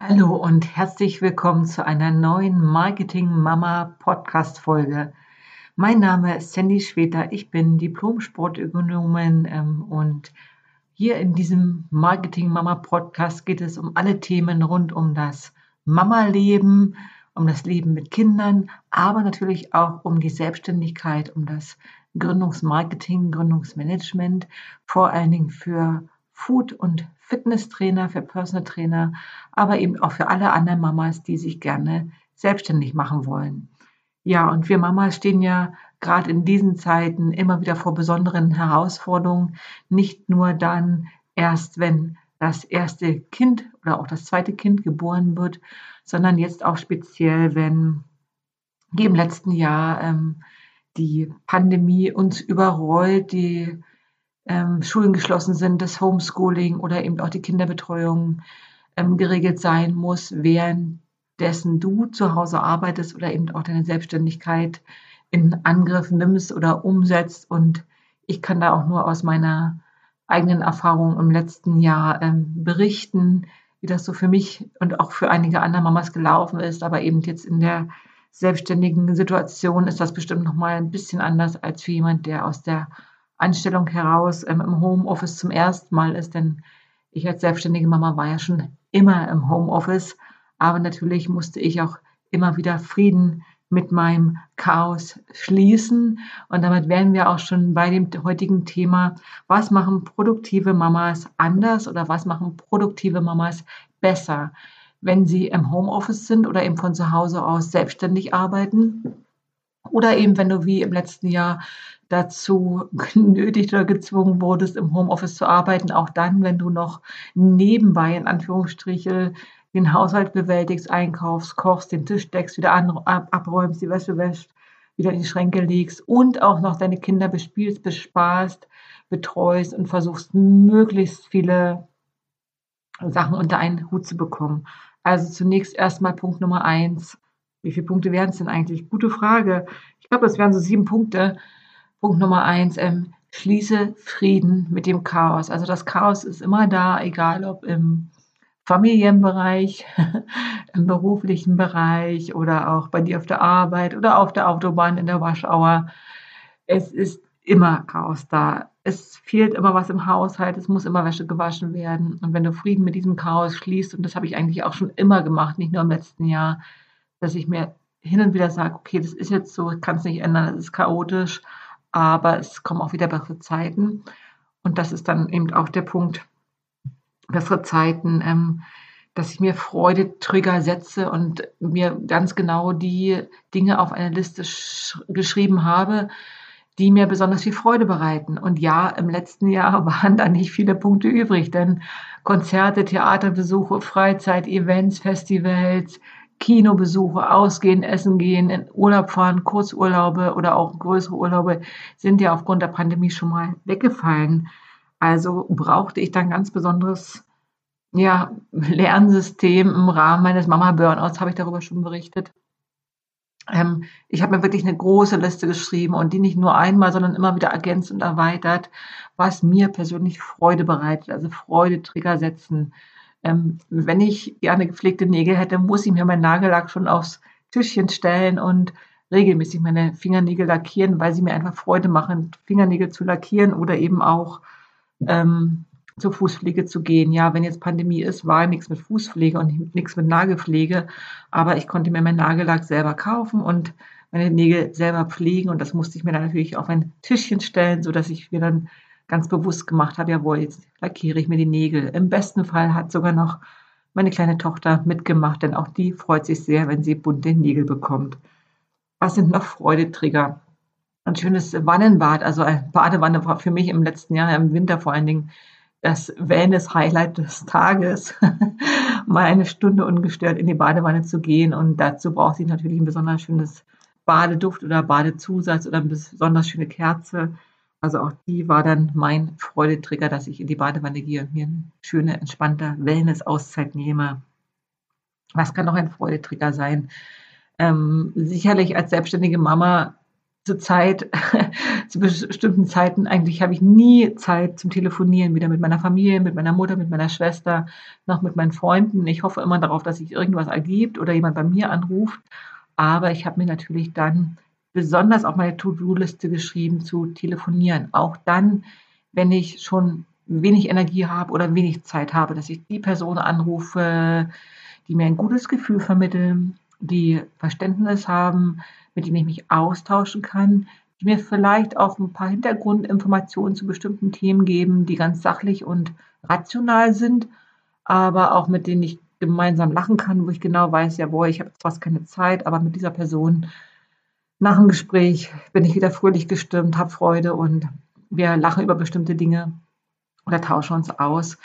Hallo und herzlich willkommen zu einer neuen Marketing Mama Podcast Folge. Mein Name ist Sandy Schweter, ich bin Diplom-Sportökonomin ähm, und hier in diesem Marketing Mama Podcast geht es um alle Themen rund um das Mama-Leben, um das Leben mit Kindern, aber natürlich auch um die Selbstständigkeit, um das Gründungsmarketing, Gründungsmanagement, vor allen Dingen für Food- und Fitnesstrainer, für Personal Trainer, aber eben auch für alle anderen Mamas, die sich gerne selbstständig machen wollen. Ja, und wir Mamas stehen ja gerade in diesen Zeiten immer wieder vor besonderen Herausforderungen, nicht nur dann erst, wenn das erste Kind oder auch das zweite Kind geboren wird, sondern jetzt auch speziell, wenn die im letzten Jahr ähm, die Pandemie uns überrollt, die ähm, Schulen geschlossen sind, das Homeschooling oder eben auch die Kinderbetreuung ähm, geregelt sein muss, währenddessen du zu Hause arbeitest oder eben auch deine Selbstständigkeit in Angriff nimmst oder umsetzt. Und ich kann da auch nur aus meiner eigenen Erfahrung im letzten Jahr ähm, berichten, wie das so für mich und auch für einige andere Mamas gelaufen ist. Aber eben jetzt in der selbstständigen Situation ist das bestimmt noch mal ein bisschen anders als für jemand, der aus der Anstellung heraus ähm, im Homeoffice zum ersten Mal ist, denn ich als selbstständige Mama war ja schon immer im Homeoffice, aber natürlich musste ich auch immer wieder Frieden mit meinem Chaos schließen. Und damit wären wir auch schon bei dem heutigen Thema, was machen produktive Mamas anders oder was machen produktive Mamas besser, wenn sie im Homeoffice sind oder eben von zu Hause aus selbstständig arbeiten. Oder eben, wenn du wie im letzten Jahr dazu genötigt oder gezwungen wurdest, im Homeoffice zu arbeiten, auch dann, wenn du noch nebenbei in Anführungsstriche den Haushalt bewältigst, einkaufst, kochst, den Tisch deckst, wieder abräumst, die Wäsche wäscht, wieder in die Schränke legst und auch noch deine Kinder bespielst, bespaßt, betreust und versuchst möglichst viele Sachen unter einen Hut zu bekommen. Also zunächst erstmal Punkt Nummer eins. Wie viele Punkte wären es denn eigentlich? Gute Frage. Ich glaube, das wären so sieben Punkte. Punkt Nummer eins, ähm, schließe Frieden mit dem Chaos. Also das Chaos ist immer da, egal ob im Familienbereich, im beruflichen Bereich oder auch bei dir auf der Arbeit oder auf der Autobahn in der Waschauer. Es ist immer Chaos da. Es fehlt immer was im Haushalt, es muss immer Wäsche gewaschen werden. Und wenn du Frieden mit diesem Chaos schließt, und das habe ich eigentlich auch schon immer gemacht, nicht nur im letzten Jahr, dass ich mir hin und wieder sage, okay, das ist jetzt so, ich kann es nicht ändern, es ist chaotisch, aber es kommen auch wieder bessere Zeiten. Und das ist dann eben auch der Punkt, bessere Zeiten, ähm, dass ich mir Freudetrigger setze und mir ganz genau die Dinge auf eine Liste geschrieben habe, die mir besonders viel Freude bereiten. Und ja, im letzten Jahr waren da nicht viele Punkte übrig, denn Konzerte, Theaterbesuche, Freizeit, Events, Festivals, Kinobesuche, ausgehen, essen gehen, in Urlaub fahren, Kurzurlaube oder auch größere Urlaube sind ja aufgrund der Pandemie schon mal weggefallen. Also brauchte ich dann ganz besonderes ja, Lernsystem im Rahmen meines Mama-Burnouts, habe ich darüber schon berichtet. Ähm, ich habe mir wirklich eine große Liste geschrieben und die nicht nur einmal, sondern immer wieder ergänzt und erweitert, was mir persönlich Freude bereitet, also Freudetrigger setzen, ähm, wenn ich gerne gepflegte Nägel hätte, muss ich mir meinen Nagellack schon aufs Tischchen stellen und regelmäßig meine Fingernägel lackieren, weil sie mir einfach Freude machen, Fingernägel zu lackieren oder eben auch ähm, zur Fußpflege zu gehen. Ja, wenn jetzt Pandemie ist, war nichts mit Fußpflege und nichts mit Nagelpflege, aber ich konnte mir meinen Nagellack selber kaufen und meine Nägel selber pflegen und das musste ich mir dann natürlich auf ein Tischchen stellen, so dass ich mir dann ganz bewusst gemacht habe, jawohl, jetzt lackiere ich mir die Nägel. Im besten Fall hat sogar noch meine kleine Tochter mitgemacht, denn auch die freut sich sehr, wenn sie bunte Nägel bekommt. Was sind noch Freudetrigger? Ein schönes Wannenbad, also eine Badewanne war für mich im letzten Jahr, im Winter vor allen Dingen, das Wellness-Highlight des Tages, mal eine Stunde ungestört in die Badewanne zu gehen. Und dazu braucht sie natürlich ein besonders schönes Badeduft oder Badezusatz oder eine besonders schöne Kerze. Also auch die war dann mein Freudetrigger, dass ich in die Badewanne gehe und mir eine schöne, entspannte Wellness-Auszeit nehme. Was kann noch ein Freudetrigger sein? Ähm, sicherlich als selbstständige Mama zur Zeit, zu bestimmten Zeiten, eigentlich habe ich nie Zeit zum Telefonieren, weder mit meiner Familie, mit meiner Mutter, mit meiner Schwester, noch mit meinen Freunden. Ich hoffe immer darauf, dass sich irgendwas ergibt oder jemand bei mir anruft. Aber ich habe mir natürlich dann besonders auf meine To-Do-Liste geschrieben, zu telefonieren. Auch dann, wenn ich schon wenig Energie habe oder wenig Zeit habe, dass ich die Person anrufe, die mir ein gutes Gefühl vermitteln, die Verständnis haben, mit denen ich mich austauschen kann, die mir vielleicht auch ein paar Hintergrundinformationen zu bestimmten Themen geben, die ganz sachlich und rational sind, aber auch mit denen ich gemeinsam lachen kann, wo ich genau weiß, jawohl, ich habe fast keine Zeit, aber mit dieser Person nach dem Gespräch bin ich wieder fröhlich gestimmt, habe Freude und wir lachen über bestimmte Dinge oder tauschen uns aus.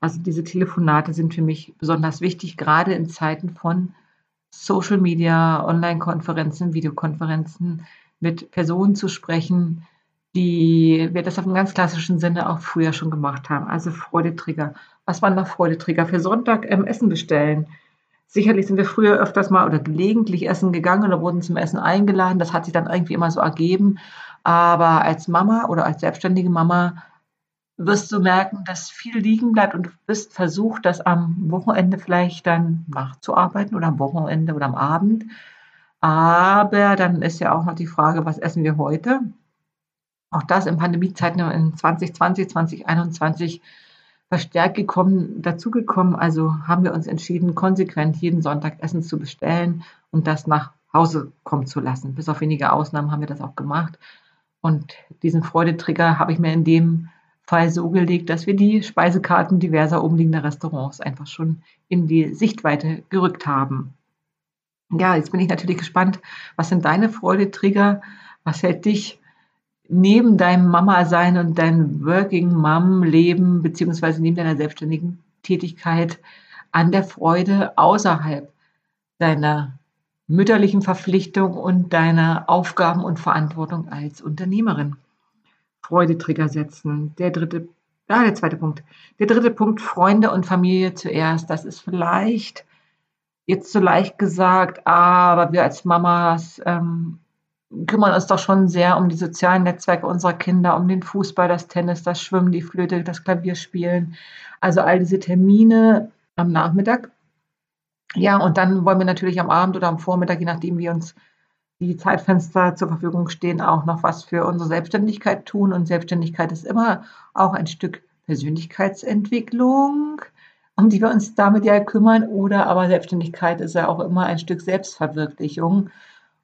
Also diese Telefonate sind für mich besonders wichtig, gerade in Zeiten von Social Media, Online-Konferenzen, Videokonferenzen mit Personen zu sprechen, die wir das auf einem ganz klassischen Sinne auch früher schon gemacht haben. Also Freudetrigger. Was waren noch Freudetrigger? Für Sonntag ähm, Essen bestellen. Sicherlich sind wir früher öfters mal oder gelegentlich essen gegangen oder wurden zum Essen eingeladen. Das hat sich dann irgendwie immer so ergeben. Aber als Mama oder als selbstständige Mama wirst du merken, dass viel liegen bleibt und du bist versucht, das am Wochenende vielleicht dann nachzuarbeiten oder am Wochenende oder am Abend. Aber dann ist ja auch noch die Frage, was essen wir heute? Auch das in Pandemiezeiten in 2020, 2021 verstärkt gekommen, dazugekommen. Also haben wir uns entschieden, konsequent jeden Sonntag Essen zu bestellen und das nach Hause kommen zu lassen. Bis auf wenige Ausnahmen haben wir das auch gemacht. Und diesen Freudetrigger habe ich mir in dem Fall so gelegt, dass wir die Speisekarten diverser umliegender Restaurants einfach schon in die Sichtweite gerückt haben. Ja, jetzt bin ich natürlich gespannt, was sind deine Freudetrigger? Was hält dich neben deinem Mama-Sein und deinem Working Mom-Leben beziehungsweise neben deiner selbstständigen Tätigkeit an der Freude außerhalb deiner mütterlichen Verpflichtung und deiner Aufgaben und Verantwortung als Unternehmerin? Freudetrigger setzen. Der dritte, ah, der zweite Punkt. Der dritte Punkt, Freunde und Familie zuerst. Das ist vielleicht jetzt so leicht gesagt, aber wir als Mamas ähm, kümmern uns doch schon sehr um die sozialen Netzwerke unserer Kinder, um den Fußball, das Tennis, das Schwimmen, die Flöte, das Klavierspielen. Also all diese Termine am Nachmittag. Ja, und dann wollen wir natürlich am Abend oder am Vormittag, je nachdem, wie uns die Zeitfenster zur Verfügung stehen, auch noch was für unsere Selbstständigkeit tun. Und Selbstständigkeit ist immer auch ein Stück Persönlichkeitsentwicklung, um die wir uns damit ja kümmern. Oder aber Selbstständigkeit ist ja auch immer ein Stück Selbstverwirklichung.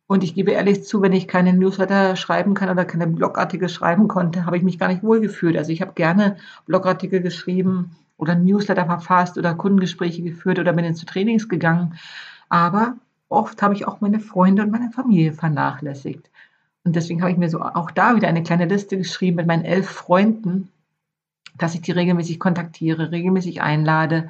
Und ich gebe ehrlich zu, wenn ich keine Newsletter schreiben kann oder keine Blogartikel schreiben konnte, habe ich mich gar nicht wohlgefühlt. Also ich habe gerne Blogartikel geschrieben oder Newsletter verfasst oder Kundengespräche geführt oder bin zu Trainings gegangen. Aber oft habe ich auch meine Freunde und meine Familie vernachlässigt. Und deswegen habe ich mir so auch da wieder eine kleine Liste geschrieben mit meinen elf Freunden, dass ich die regelmäßig kontaktiere, regelmäßig einlade,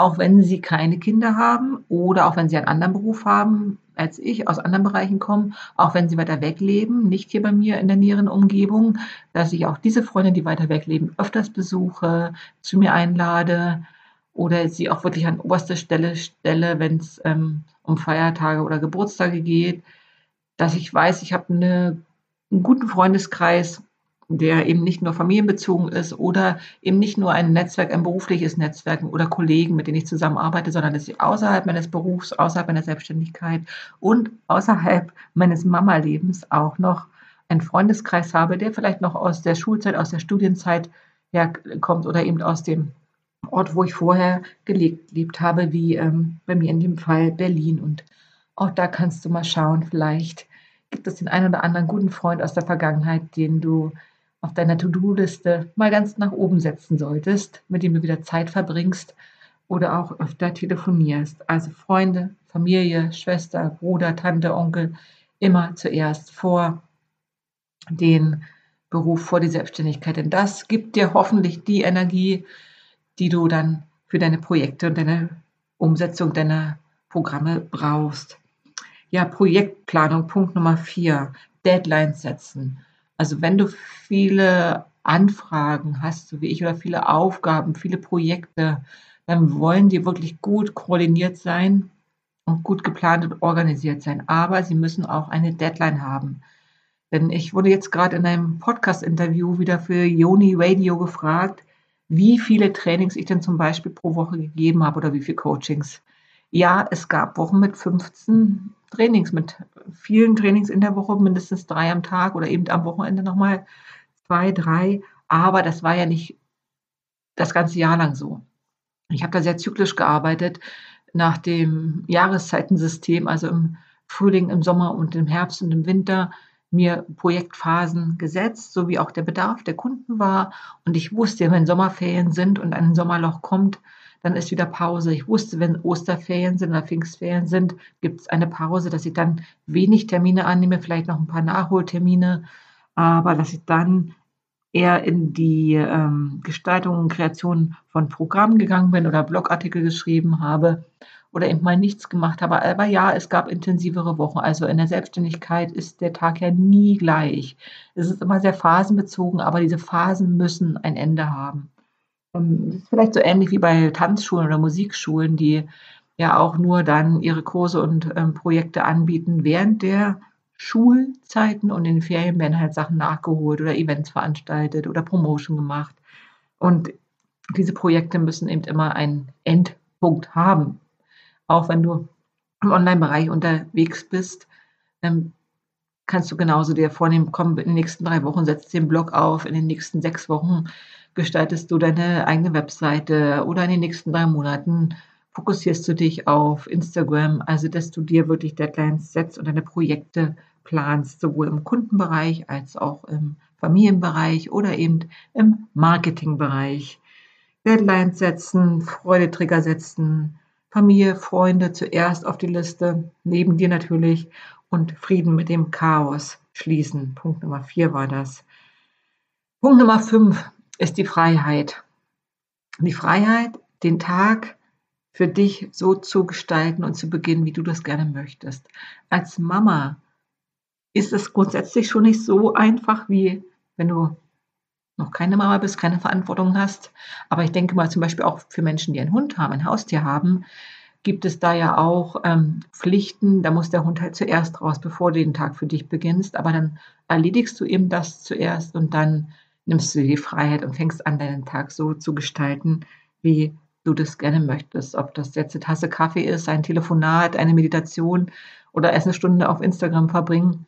auch wenn sie keine Kinder haben oder auch wenn sie einen anderen Beruf haben als ich, aus anderen Bereichen kommen, auch wenn sie weiter weg leben, nicht hier bei mir in der näheren Umgebung, dass ich auch diese Freunde, die weiter weg leben, öfters besuche, zu mir einlade oder sie auch wirklich an oberste Stelle stelle, wenn es ähm, um Feiertage oder Geburtstage geht, dass ich weiß, ich habe eine, einen guten Freundeskreis, der eben nicht nur familienbezogen ist oder eben nicht nur ein Netzwerk, ein berufliches Netzwerk oder Kollegen, mit denen ich zusammenarbeite, sondern dass ich außerhalb meines Berufs, außerhalb meiner Selbstständigkeit und außerhalb meines Mama-Lebens auch noch einen Freundeskreis habe, der vielleicht noch aus der Schulzeit, aus der Studienzeit herkommt oder eben aus dem Ort, wo ich vorher gelebt habe, wie ähm, bei mir in dem Fall Berlin. Und auch da kannst du mal schauen, vielleicht gibt es den einen oder anderen guten Freund aus der Vergangenheit, den du auf deiner To-Do-Liste mal ganz nach oben setzen solltest, mit dem du wieder Zeit verbringst oder auch öfter telefonierst. Also Freunde, Familie, Schwester, Bruder, Tante, Onkel, immer zuerst vor den Beruf, vor die Selbstständigkeit. Denn das gibt dir hoffentlich die Energie, die du dann für deine Projekte und deine Umsetzung deiner Programme brauchst. Ja, Projektplanung, Punkt Nummer vier, Deadlines setzen. Also wenn du viele Anfragen hast, so wie ich, oder viele Aufgaben, viele Projekte, dann wollen die wirklich gut koordiniert sein und gut geplant und organisiert sein. Aber sie müssen auch eine Deadline haben. Denn ich wurde jetzt gerade in einem Podcast-Interview wieder für Yoni Radio gefragt, wie viele Trainings ich denn zum Beispiel pro Woche gegeben habe oder wie viele Coachings. Ja, es gab Wochen mit 15 Trainings, mit vielen Trainings in der Woche, mindestens drei am Tag oder eben am Wochenende nochmal zwei, drei. Aber das war ja nicht das ganze Jahr lang so. Ich habe da sehr zyklisch gearbeitet nach dem Jahreszeitensystem, also im Frühling, im Sommer und im Herbst und im Winter mir Projektphasen gesetzt, so wie auch der Bedarf der Kunden war. Und ich wusste, wenn Sommerferien sind und ein Sommerloch kommt, dann ist wieder Pause. Ich wusste, wenn Osterferien sind oder Pfingstferien sind, gibt es eine Pause, dass ich dann wenig Termine annehme, vielleicht noch ein paar Nachholtermine, aber dass ich dann eher in die ähm, Gestaltung und Kreation von Programmen gegangen bin oder Blogartikel geschrieben habe oder eben mal nichts gemacht habe. Aber ja, es gab intensivere Wochen. Also in der Selbstständigkeit ist der Tag ja nie gleich. Es ist immer sehr phasenbezogen, aber diese Phasen müssen ein Ende haben. Ähm, das ist vielleicht so ähnlich wie bei Tanzschulen oder Musikschulen, die ja auch nur dann ihre Kurse und ähm, Projekte anbieten während der Schulzeiten und in den Ferien werden halt Sachen nachgeholt oder Events veranstaltet oder Promotion gemacht. Und diese Projekte müssen eben immer einen Endpunkt haben. Auch wenn du im Online-Bereich unterwegs bist, ähm, kannst du genauso dir vornehmen, komm, in den nächsten drei Wochen setzt den Blog auf, in den nächsten sechs Wochen gestaltest du deine eigene Webseite oder in den nächsten drei Monaten fokussierst du dich auf Instagram, also dass du dir wirklich Deadlines setzt und deine Projekte planst, sowohl im Kundenbereich als auch im Familienbereich oder eben im Marketingbereich. Deadlines setzen, Freudetrigger setzen, Familie, Freunde zuerst auf die Liste, neben dir natürlich und Frieden mit dem Chaos schließen. Punkt Nummer vier war das. Punkt Nummer fünf ist die Freiheit. Die Freiheit, den Tag für dich so zu gestalten und zu beginnen, wie du das gerne möchtest. Als Mama ist es grundsätzlich schon nicht so einfach, wie wenn du noch keine Mama bist, keine Verantwortung hast. Aber ich denke mal zum Beispiel auch für Menschen, die einen Hund haben, ein Haustier haben, gibt es da ja auch ähm, Pflichten. Da muss der Hund halt zuerst raus, bevor du den Tag für dich beginnst. Aber dann erledigst du eben das zuerst und dann nimmst du die Freiheit und fängst an, deinen Tag so zu gestalten, wie du das gerne möchtest. Ob das jetzt eine Tasse Kaffee ist, ein Telefonat, eine Meditation oder erst eine Stunde auf Instagram verbringen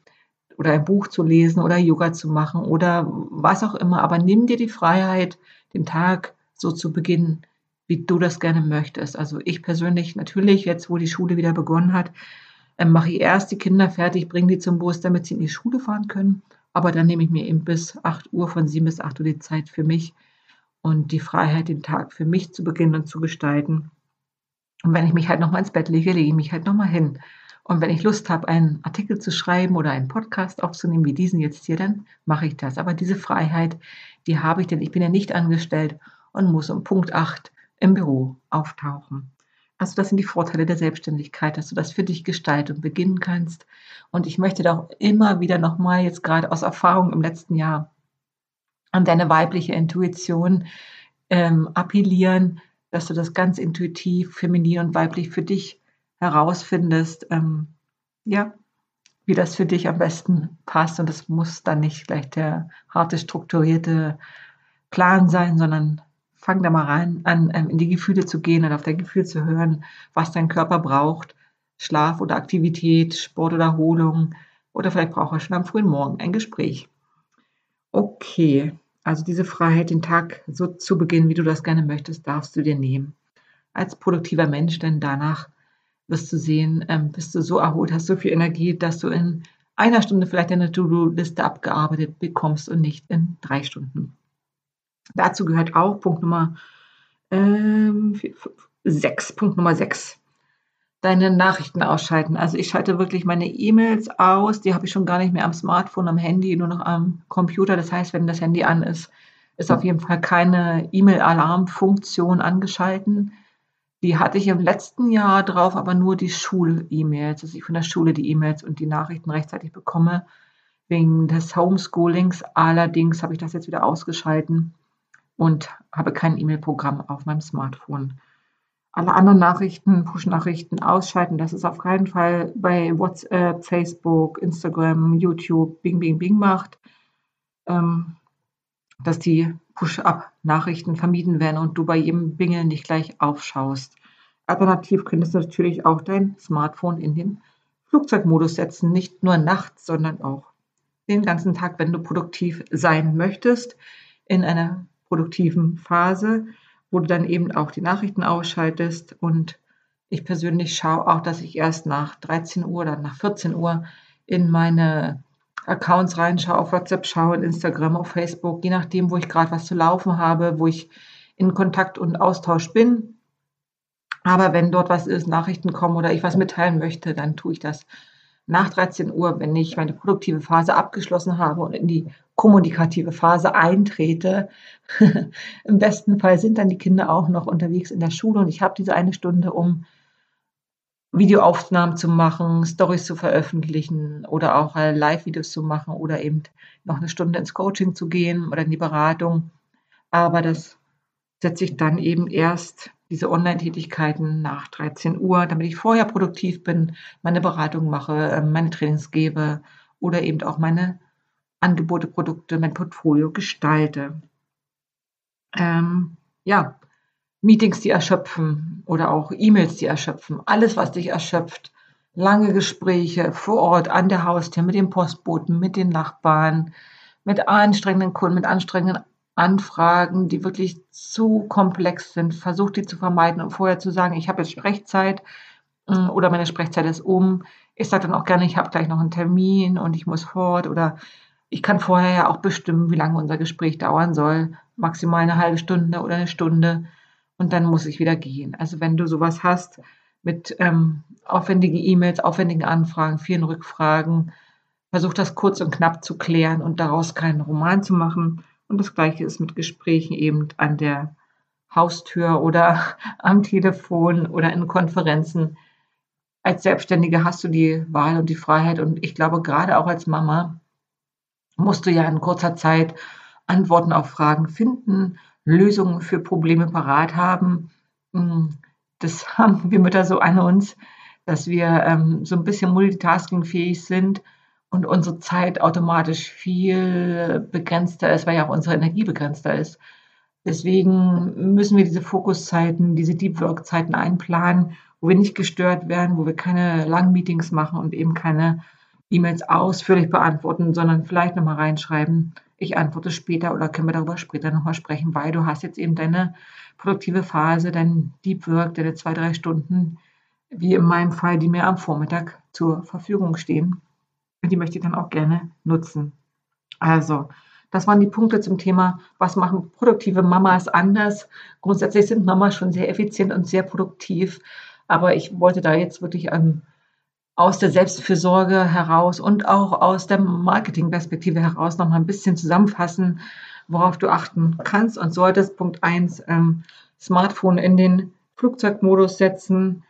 oder ein Buch zu lesen oder Yoga zu machen oder was auch immer. Aber nimm dir die Freiheit, den Tag so zu beginnen, wie du das gerne möchtest. Also ich persönlich natürlich, jetzt wo die Schule wieder begonnen hat, ähm, mache ich erst die Kinder fertig, bringe die zum Bus, damit sie in die Schule fahren können. Aber dann nehme ich mir eben bis 8 Uhr, von 7 bis 8 Uhr die Zeit für mich und die Freiheit, den Tag für mich zu beginnen und zu gestalten. Und wenn ich mich halt nochmal ins Bett lege, lege ich mich halt nochmal hin. Und wenn ich Lust habe, einen Artikel zu schreiben oder einen Podcast aufzunehmen, wie diesen jetzt hier, dann mache ich das. Aber diese Freiheit, die habe ich, denn ich bin ja nicht angestellt und muss um Punkt 8 im Büro auftauchen. Also das sind die Vorteile der Selbstständigkeit, dass du das für dich gestalten und beginnen kannst. Und ich möchte da auch immer wieder nochmal jetzt gerade aus Erfahrung im letzten Jahr an deine weibliche Intuition ähm, appellieren, dass du das ganz intuitiv, feminin und weiblich für dich herausfindest, ähm, ja, wie das für dich am besten passt. Und das muss dann nicht gleich der harte, strukturierte Plan sein, sondern fang da mal rein an, ähm, in die Gefühle zu gehen und auf dein Gefühl zu hören, was dein Körper braucht. Schlaf oder Aktivität, Sport oder Erholung oder vielleicht braucht er schon am frühen Morgen ein Gespräch. Okay, also diese Freiheit, den Tag so zu beginnen, wie du das gerne möchtest, darfst du dir nehmen. Als produktiver Mensch, denn danach wirst du sehen, ähm, bist du so erholt, hast so viel Energie, dass du in einer Stunde vielleicht deine To-Do-Liste abgearbeitet bekommst und nicht in drei Stunden. Dazu gehört auch Punkt Nummer ähm, 6, Punkt Nummer 6 deine Nachrichten ausschalten. Also ich schalte wirklich meine E-Mails aus, die habe ich schon gar nicht mehr am Smartphone, am Handy, nur noch am Computer. Das heißt, wenn das Handy an ist, ist auf jeden Fall keine E-Mail-Alarmfunktion angeschalten. Die hatte ich im letzten Jahr drauf, aber nur die Schul-E-Mails, dass ich von der Schule die E-Mails und die Nachrichten rechtzeitig bekomme. Wegen des Homeschoolings. Allerdings habe ich das jetzt wieder ausgeschalten und habe kein E-Mail-Programm auf meinem Smartphone. alle anderen Nachrichten, Push-Nachrichten ausschalten. Das ist auf keinen Fall bei WhatsApp, Facebook, Instagram, YouTube, Bing, Bing, Bing macht. Ähm, dass die Push-Up-Nachrichten vermieden werden und du bei jedem Bingeln nicht gleich aufschaust. Alternativ könntest du natürlich auch dein Smartphone in den Flugzeugmodus setzen, nicht nur nachts, sondern auch den ganzen Tag, wenn du produktiv sein möchtest, in einer produktiven Phase, wo du dann eben auch die Nachrichten ausschaltest. Und ich persönlich schaue auch, dass ich erst nach 13 Uhr oder nach 14 Uhr in meine Accounts reinschaue, auf WhatsApp schaue, in Instagram, auf Facebook, je nachdem, wo ich gerade was zu laufen habe, wo ich in Kontakt und Austausch bin. Aber wenn dort was ist, Nachrichten kommen oder ich was mitteilen möchte, dann tue ich das nach 13 Uhr, wenn ich meine produktive Phase abgeschlossen habe und in die kommunikative Phase eintrete. Im besten Fall sind dann die Kinder auch noch unterwegs in der Schule und ich habe diese eine Stunde, um Videoaufnahmen zu machen, Stories zu veröffentlichen oder auch äh, Live-Videos zu machen oder eben noch eine Stunde ins Coaching zu gehen oder in die Beratung. Aber das setze ich dann eben erst diese Online-Tätigkeiten nach 13 Uhr, damit ich vorher produktiv bin, meine Beratung mache, ähm, meine Trainings gebe oder eben auch meine Angebote, Produkte, mein Portfolio gestalte. Ähm, ja, Meetings, die erschöpfen oder auch E-Mails, die erschöpfen. Alles, was dich erschöpft. Lange Gespräche vor Ort, an der Haustür, mit den Postboten, mit den Nachbarn, mit anstrengenden Kunden, mit anstrengenden Anfragen, die wirklich zu komplex sind. Versuch die zu vermeiden und vorher zu sagen, ich habe jetzt Sprechzeit mm, oder meine Sprechzeit ist um. Ich sage dann auch gerne, ich habe gleich noch einen Termin und ich muss fort oder ich kann vorher ja auch bestimmen, wie lange unser Gespräch dauern soll. Maximal eine halbe Stunde oder eine Stunde und dann muss ich wieder gehen. Also wenn du sowas hast mit ähm, aufwendigen E-Mails, aufwendigen Anfragen, vielen Rückfragen, versuch das kurz und knapp zu klären und daraus keinen Roman zu machen. Und das gleiche ist mit Gesprächen eben an der Haustür oder am Telefon oder in Konferenzen. Als Selbstständige hast du die Wahl und die Freiheit und ich glaube, gerade auch als Mama musst du ja in kurzer Zeit Antworten auf Fragen finden Lösungen für Probleme parat haben. Hm, das haben wir Mütter so an uns, dass wir ähm, so ein bisschen multitaskingfähig sind und unsere Zeit automatisch viel begrenzter ist, weil ja auch unsere Energie begrenzter ist. Deswegen müssen wir diese Fokuszeiten, diese Deep Work Zeiten einplanen, wo wir nicht gestört werden, wo wir keine langen Meetings machen und eben keine E-Mails ausführlich beantworten, sondern vielleicht nochmal reinschreiben, ich antworte später oder können wir darüber später nochmal sprechen, weil du hast jetzt eben deine produktive Phase, dein Deep Work, deine zwei, drei Stunden, wie in meinem Fall, die mir am Vormittag zur Verfügung stehen. Und die möchte ich dann auch gerne nutzen. Also, das waren die Punkte zum Thema, was machen produktive Mamas anders. Grundsätzlich sind Mamas schon sehr effizient und sehr produktiv, aber ich wollte da jetzt wirklich ähm, aus der Selbstfürsorge heraus und auch aus der Marketingperspektive heraus noch mal ein bisschen zusammenfassen, worauf du achten kannst und solltest. Punkt eins ähm, Smartphone in den Flugzeugmodus setzen.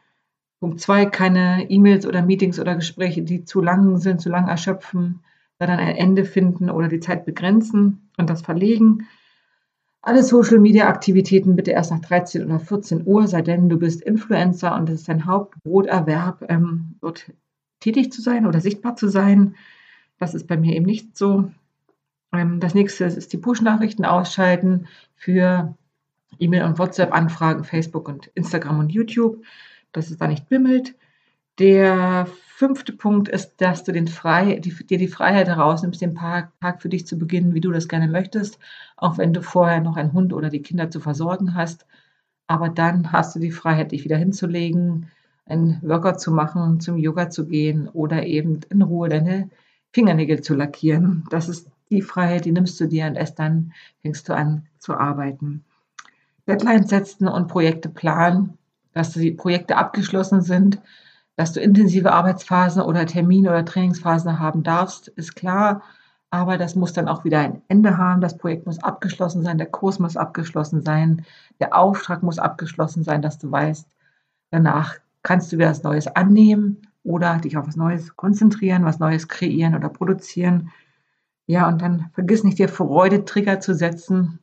Punkt zwei keine E-Mails oder Meetings oder Gespräche, die zu lang sind, zu lang erschöpfen, da dann ein Ende finden oder die Zeit begrenzen und das verlegen. Alle Social-Media-Aktivitäten bitte erst nach 13 oder 14 Uhr, sei denn du bist Influencer und es ist dein Hauptbroterwerb, ähm, dort tätig zu sein oder sichtbar zu sein. Das ist bei mir eben nicht so. Ähm, das nächste ist die Push-Nachrichten ausschalten für E-Mail- und WhatsApp-Anfragen, Facebook und Instagram und YouTube, dass es da nicht bimmelt. Der fünfte Punkt ist, dass du frei, die, dir die Freiheit herausnimmst, den Tag für dich zu beginnen, wie du das gerne möchtest, auch wenn du vorher noch einen Hund oder die Kinder zu versorgen hast. Aber dann hast du die Freiheit, dich wieder hinzulegen, einen Workout zu machen, zum Yoga zu gehen oder eben in Ruhe deine Fingernägel zu lackieren. Das ist die Freiheit, die nimmst du dir und erst dann fängst du an zu arbeiten. Deadlines setzen und Projekte planen, dass die Projekte abgeschlossen sind, dass du intensive Arbeitsphasen oder Termine oder Trainingsphasen haben darfst, ist klar. Aber das muss dann auch wieder ein Ende haben. Das Projekt muss abgeschlossen sein, der Kurs muss abgeschlossen sein, der Auftrag muss abgeschlossen sein, dass du weißt, danach kannst du wieder was Neues annehmen oder dich auf was Neues konzentrieren, was Neues kreieren oder produzieren. Ja, und dann vergiss nicht, dir Freude-Trigger zu setzen.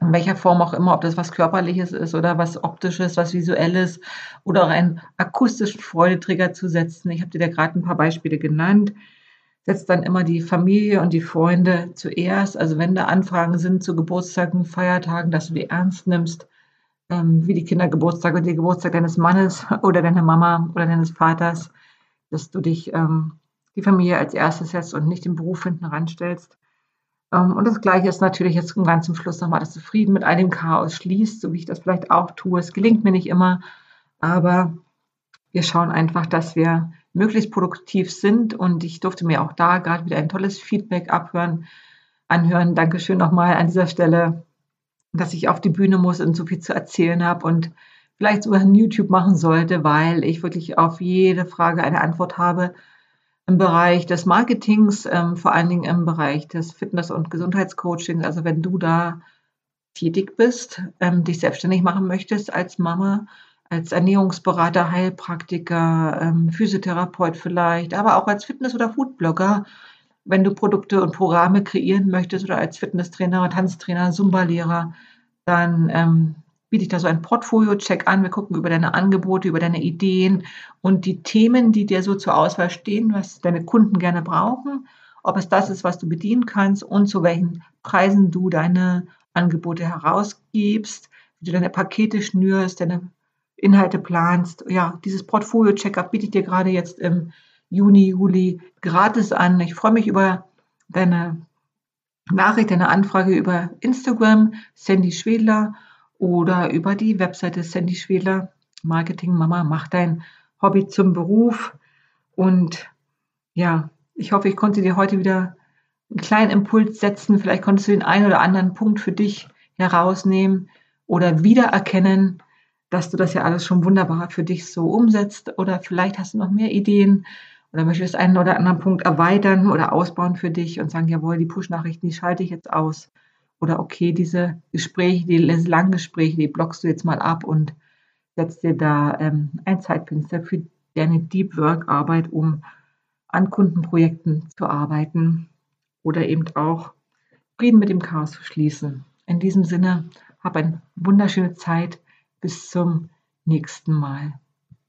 In welcher Form auch immer, ob das was Körperliches ist oder was Optisches, was Visuelles oder auch einen akustischen Freudetrigger zu setzen. Ich habe dir da gerade ein paar Beispiele genannt. Setzt dann immer die Familie und die Freunde zuerst. Also wenn da Anfragen sind zu Geburtstagen, Feiertagen, dass du die ernst nimmst, ähm, wie die Kindergeburtstage und die Geburtstag deines Mannes oder deiner Mama oder deines Vaters, dass du dich ähm, die Familie als erstes setzt und nicht den Beruf hinten ranstellst. Ähm, und das Gleiche ist natürlich jetzt ganz zum Schluss nochmal, dass du Frieden mit all dem Chaos schließt, so wie ich das vielleicht auch tue. Es gelingt mir nicht immer, aber wir schauen einfach, dass wir möglichst produktiv sind und ich durfte mir auch da gerade wieder ein tolles Feedback abhören, anhören. Dankeschön nochmal an dieser Stelle, dass ich auf die Bühne muss und so viel zu erzählen habe und vielleicht sogar ein YouTube machen sollte, weil ich wirklich auf jede Frage eine Antwort habe im Bereich des Marketings, ähm, vor allen Dingen im Bereich des Fitness- und Gesundheitscoachings. Also wenn du da tätig bist, ähm, dich selbstständig machen möchtest als Mama, als Ernährungsberater, Heilpraktiker, ähm, Physiotherapeut vielleicht, aber auch als Fitness- oder Foodblogger, wenn du Produkte und Programme kreieren möchtest oder als Fitnesstrainer, Tanztrainer, Zumba-Lehrer, dann ähm, biete ich da so ein Portfolio-Check an. Wir gucken über deine Angebote, über deine Ideen und die Themen, die dir so zur Auswahl stehen, was deine Kunden gerne brauchen, ob es das ist, was du bedienen kannst und zu welchen Preisen du deine Angebote herausgibst, wie du deine Pakete schnürst, deine Inhalte planst. Ja, dieses Portfolio-Check-up biete ich dir gerade jetzt im Juni, Juli gratis an. Ich freue mich über deine Nachricht, deine Anfrage über Instagram, Sandy Schwedler oder über die Webseite Sandy Schwedler Marketing Mama. Mach dein Hobby zum Beruf. Und ja, ich hoffe, ich konnte dir heute wieder einen kleinen Impuls setzen. Vielleicht konntest du den einen oder anderen Punkt für dich herausnehmen oder wiedererkennen, dass du das ja alles schon wunderbar für dich so umsetzt. Oder vielleicht hast du noch mehr Ideen oder möchtest einen oder anderen Punkt erweitern oder ausbauen für dich und sagen, jawohl, die Push-Nachrichten, die schalte ich jetzt aus. Oder okay, diese Gespräche, die langen Gespräche, die blockst du jetzt mal ab und setzt dir da ähm, ein Zeitfenster für deine Deep Work Arbeit, um an Kundenprojekten zu arbeiten oder eben auch Frieden mit dem Chaos zu schließen. In diesem Sinne, hab eine wunderschöne Zeit. Bis zum nächsten Mal.